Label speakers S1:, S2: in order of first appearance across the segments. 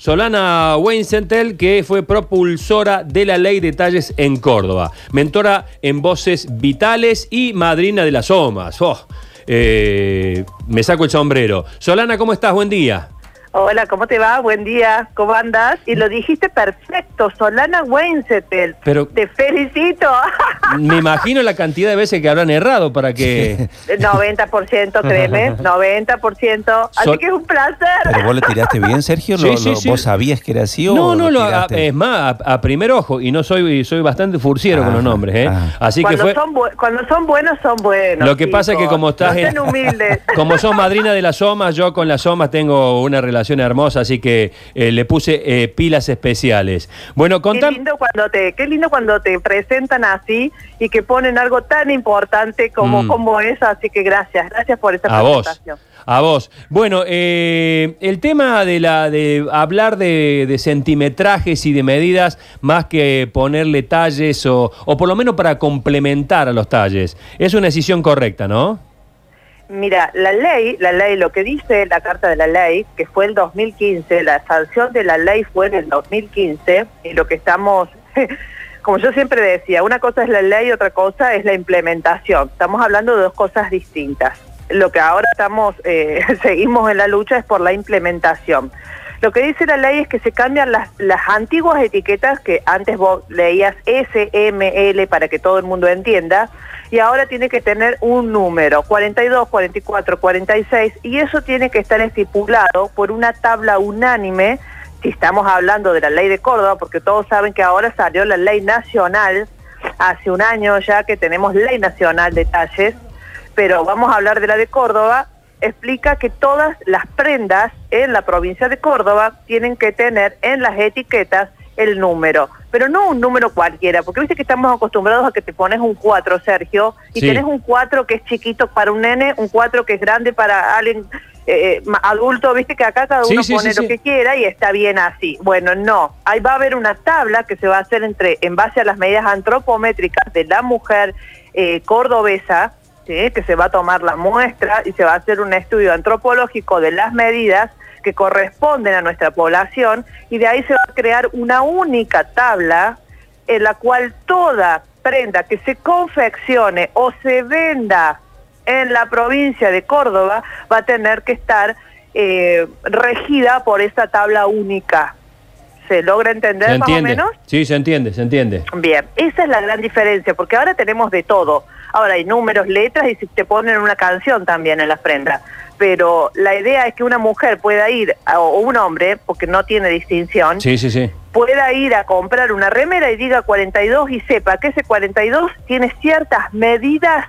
S1: Solana Weinzentel, que fue propulsora de la ley de talles en Córdoba, mentora en voces vitales y madrina de las OMAS. Oh, eh, me saco el sombrero. Solana, ¿cómo estás? Buen día.
S2: Hola, ¿cómo te va? Buen día, ¿cómo andas? Y lo dijiste perfecto, Solana Wencetel.
S1: Pero-
S2: Te felicito.
S1: Me imagino la cantidad de veces que habrán errado para que...
S2: 90%, créeme, 90%. Así
S1: Sol-
S2: que es un placer.
S3: ¿Pero vos le tiraste bien, Sergio?
S1: Sí,
S3: ¿Lo-
S1: sí,
S3: lo-
S1: sí.
S3: ¿Vos sabías que era así o
S1: No, no, lo, a- es más, a, a primer ojo, y no soy, soy bastante furciero con los
S3: Ajá,
S1: nombres, ¿eh?
S3: ajá.
S1: Así que
S2: cuando,
S1: fue...
S2: son bu- cuando son buenos, son buenos.
S1: Lo que pasa es que como estás
S2: No
S1: en-. Como sos madrina de las somas, yo con las somas tengo una relación hermosa, así que eh, le puse eh, pilas especiales. Bueno,
S2: Qué
S1: contame...
S2: lindo cuando te, qué lindo cuando te presentan así y que ponen algo tan importante como,
S1: Mm.
S2: como eso, así que gracias, gracias por esta
S1: A vos,
S2: presentación.
S1: a vos. Bueno, eh, el tema de la de hablar de, de centimetrajes y de medidas más que ponerle talles o, o por lo menos para complementar a los talles, es una decisión correcta, ¿no?
S2: Mira, la ley, la ley, lo que dice la carta de la ley, que fue el 2015, la sanción de la ley fue en el 2015, y lo que estamos, como yo siempre decía, una cosa es la ley y otra cosa es la implementación. Estamos hablando de dos cosas distintas. Lo que ahora estamos, eh, seguimos en la lucha es por la implementación. Lo que dice la ley es que se cambian las, las antiguas etiquetas que antes vos leías S, M, L para que todo el mundo entienda, y ahora tiene que tener un número, 42, 44, 46, y eso tiene que estar estipulado por una tabla unánime, si estamos hablando de la ley de Córdoba, porque todos saben que ahora salió la ley nacional, hace un año ya que tenemos ley nacional de talles, pero vamos a hablar de la de Córdoba, explica que todas las prendas en la provincia de Córdoba tienen que tener en las etiquetas el número, pero no un número cualquiera, porque viste que estamos acostumbrados a que te pones un 4, Sergio, y
S1: Sí.
S2: tenés un 4 que es chiquito para un nene, un 4 que es grande para alguien eh, ma- adulto, viste que acá cada uno
S1: sí,
S2: pone lo que quiera y está bien así. Bueno, no, ahí va a haber una tabla que se va a hacer entre en base a las medidas antropométricas de la mujer eh, cordobesa, ¿sí? que se va a tomar la muestra y se va a hacer un estudio antropológico de las medidas que corresponden a nuestra población y de ahí se va a crear una única tabla en la cual toda prenda que se confeccione o se venda en la provincia de Córdoba va a tener que estar eh, regida por esta tabla única. ¿Se logra entender
S1: ¿Se
S2: más o menos?
S1: Sí, se entiende, se entiende.
S2: Bien, esa es la gran diferencia, porque ahora tenemos de todo. Ahora hay números, letras y si te ponen una canción también en las prendas. Pero la idea es que una mujer pueda ir, o un hombre, porque no tiene distinción,
S1: Sí, sí, sí.
S2: pueda ir a comprar una remera y diga 42 y sepa que ese 42 tiene ciertas medidas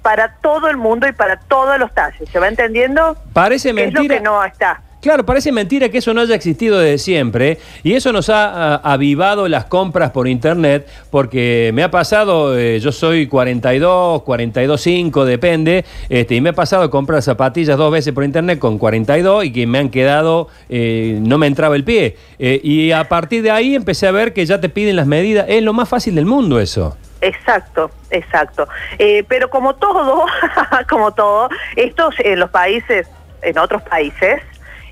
S2: para todo el mundo y para todos los talles. ¿Se va entendiendo?
S1: Parece
S2: ¿Qué es lo
S1: mentira.
S2: que no está?
S1: Claro, parece mentira que eso no haya existido desde siempre y eso nos ha avivado las compras por internet porque me ha pasado, eh, yo soy 42, 42.5, depende, este, y me ha pasado comprar zapatillas dos veces por internet con 42 y que me han quedado, eh, no me entraba el pie. Eh, y a partir de ahí empecé a ver que ya te piden las medidas, es lo más fácil del mundo eso.
S2: Exacto, exacto. Eh, pero como todo, como todo, estos en los países, en otros países,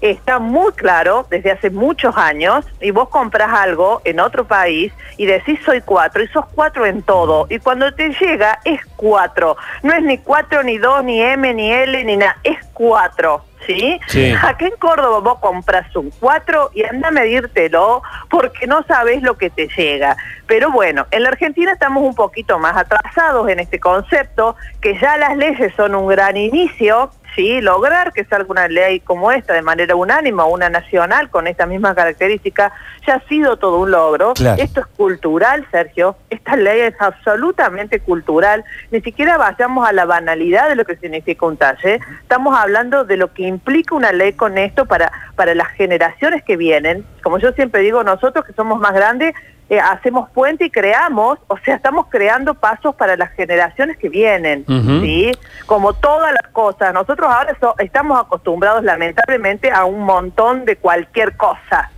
S2: está muy claro desde hace muchos años y vos compras algo en otro país y decís soy cuatro y sos cuatro en todo y cuando te llega es cuatro, no es ni cuatro ni dos ni M ni L ni nada, es cuatro. ¿Sí?
S1: Sí.
S2: Acá en Córdoba vos compras un 4 y anda a medírtelo porque no sabes lo que te llega. Pero bueno, en la Argentina estamos un poquito más atrasados en este concepto, que ya las leyes son un gran inicio, ¿sí? Lograr que salga una ley como esta de manera unánime, o una nacional con esta misma característica, ya ha sido todo un logro.
S3: Claro.
S2: Esto es cultural, Sergio. Esta ley es absolutamente cultural. Ni siquiera vayamos a la banalidad de lo que significa un talle. Estamos hablando de lo que implica una ley con esto para, para las generaciones que vienen. Como yo siempre digo, nosotros que somos más grandes, eh, hacemos puente y creamos, o sea, estamos creando pasos para las generaciones que vienen. ¿sí? Como todas las cosas. Nosotros ahora so- estamos acostumbrados, lamentablemente, a un montón de cualquier cosa.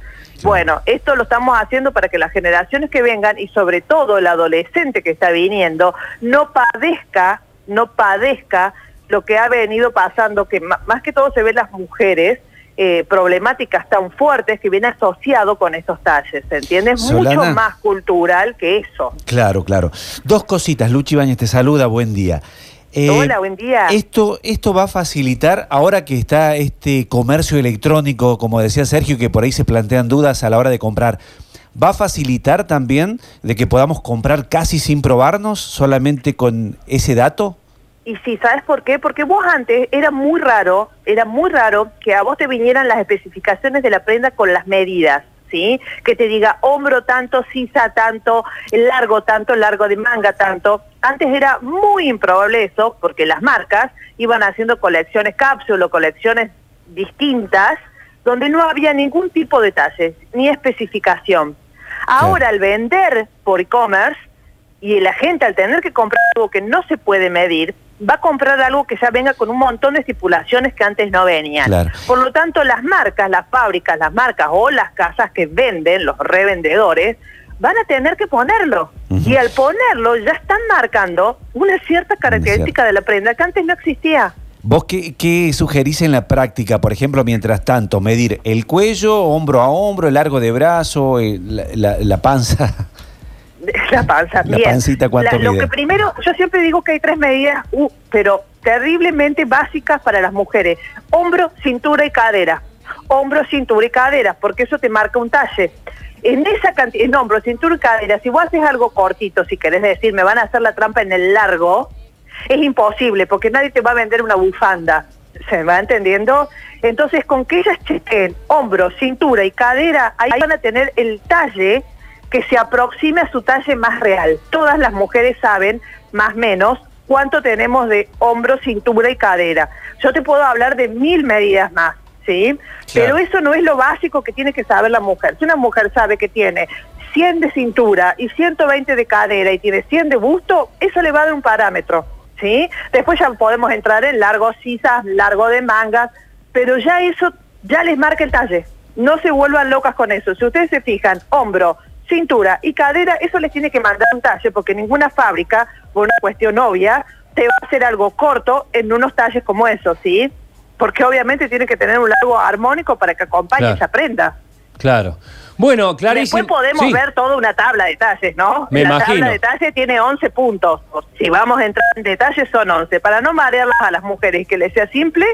S2: Bueno, esto lo estamos haciendo para que las generaciones que vengan y sobre todo el adolescente que está viniendo no padezca, no padezca lo que ha venido pasando, que más que todo se ve las mujeres eh, problemáticas tan fuertes que viene asociado con esos talles, ¿se entiende? Es mucho más cultural que eso.
S3: Claro, claro. Dos cositas. Luchi Bañez te saluda, buen día. Eh,
S2: Hola, buen día.
S3: Esto, esto va a facilitar, ahora que está este comercio electrónico, como decía Sergio, que por ahí se plantean dudas a la hora de comprar, ¿va a facilitar también de que podamos comprar casi sin probarnos, solamente con ese dato?
S2: Y sí, ¿sabes por qué? Porque vos antes era muy raro, era muy raro que a vos te vinieran las especificaciones de la prenda con las medidas, ¿sí? Que te diga hombro tanto, sisa tanto, largo tanto, largo de manga tanto. Antes era muy improbable eso, porque las marcas iban haciendo colecciones cápsula colecciones distintas, donde no había ningún tipo de talles, ni especificación. Ahora, al vender por e-commerce, y la gente al tener que comprar algo que no se puede medir, va a comprar algo que ya venga con un montón de estipulaciones que antes no venían.
S3: Claro.
S2: Por lo tanto, las marcas, las fábricas, las marcas o las casas que venden, los revendedores, van a tener que ponerlo. Y al ponerlo ya están marcando una cierta característica de la prenda que antes no existía.
S3: ¿Vos qué, qué sugerís en la práctica, por ejemplo, mientras tanto, medir el cuello, hombro a hombro, el largo de brazo, eh, la, la- la panza?
S2: La panza,
S3: La
S2: bien.
S3: pancita, ¿cuánto
S2: La- Lo
S3: mide?
S2: que primero, yo siempre digo que hay tres medidas, uh, pero terriblemente básicas para las mujeres. Hombro, cintura y cadera. Hombro, cintura y cadera, porque eso te marca un talle. En esa cantidad, en hombro, cintura y cadera, si vos haces algo cortito, si querés decir, me van a hacer la trampa en el largo, es imposible, porque nadie te va a vender una bufanda. ¿Se va entendiendo? Entonces, con que ellas chequen hombro, cintura y cadera, ahí van a tener el talle que se aproxime a su talle más real. Todas las mujeres saben, más o menos, cuánto tenemos de hombro, cintura y cadera. Yo te puedo hablar de mil medidas más, ¿sí? Pero eso no es lo básico que tiene que saber la mujer. Si una mujer sabe que tiene 100 de cintura y 120 de cadera y tiene 100 de busto, eso le va a dar un parámetro, ¿sí? Después ya podemos entrar en largo sisas, largo de mangas, pero ya eso ya les marca el talle. No se vuelvan locas con eso. Si ustedes se fijan, hombro, cintura y cadera, eso les tiene que mandar un talle, porque ninguna fábrica, por una cuestión obvia, te va a hacer algo corto en unos talles como esos, ¿sí? Porque obviamente tiene que tener un largo armónico para que acompañe
S1: Claro.
S2: esa prenda.
S1: Claro. Bueno, clarísimo.
S2: Después podemos
S1: Sí.
S2: ver toda una tabla de talles, ¿no?
S1: Me
S2: la
S1: imagino.
S2: tabla de talles tiene 11 puntos. Si vamos a entrar en detalles son 11. Para no marearlas a las mujeres y que les sea simple,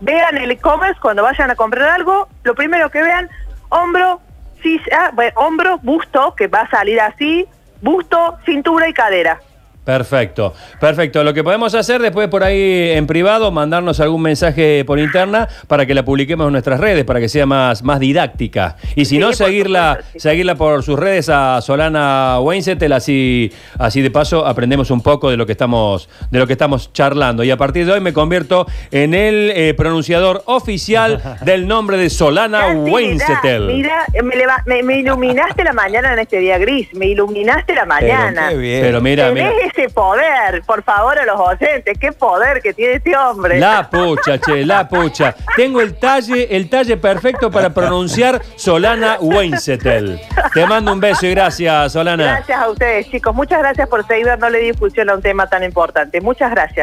S2: vean el e-commerce cuando vayan a comprar algo, lo primero que vean, hombro, sí, ah, bueno, hombro, busto, que va a salir así, busto, cintura y cadera.
S1: Perfecto, perfecto. Lo que podemos hacer después por ahí en privado, mandarnos algún mensaje por interna para que la publiquemos en nuestras redes, para que sea más, más didáctica. Y si
S2: Sí,
S1: no, seguirla,
S2: supuesto, sí.
S1: seguirla por sus redes a Solana Weinzettel, así, así de paso aprendemos un poco de lo que estamos, de lo que estamos charlando. Y a partir de hoy me convierto en el eh, pronunciador oficial del nombre de Solana Weinzettel.
S2: Mira, me, leva- me- me iluminaste la mañana en este día gris, me iluminaste la mañana.
S3: qué bien.
S1: Pero mira, mira.
S2: Ese poder, por favor, a los oyentes, qué poder que tiene este hombre.
S1: La pucha, che, la pucha. Tengo el talle, el talle perfecto para pronunciar Solana Weinzettel. Te mando un beso y gracias, Solana.
S2: Gracias a ustedes, chicos. Muchas gracias por seguir dándole difusión a un tema tan importante. Muchas gracias.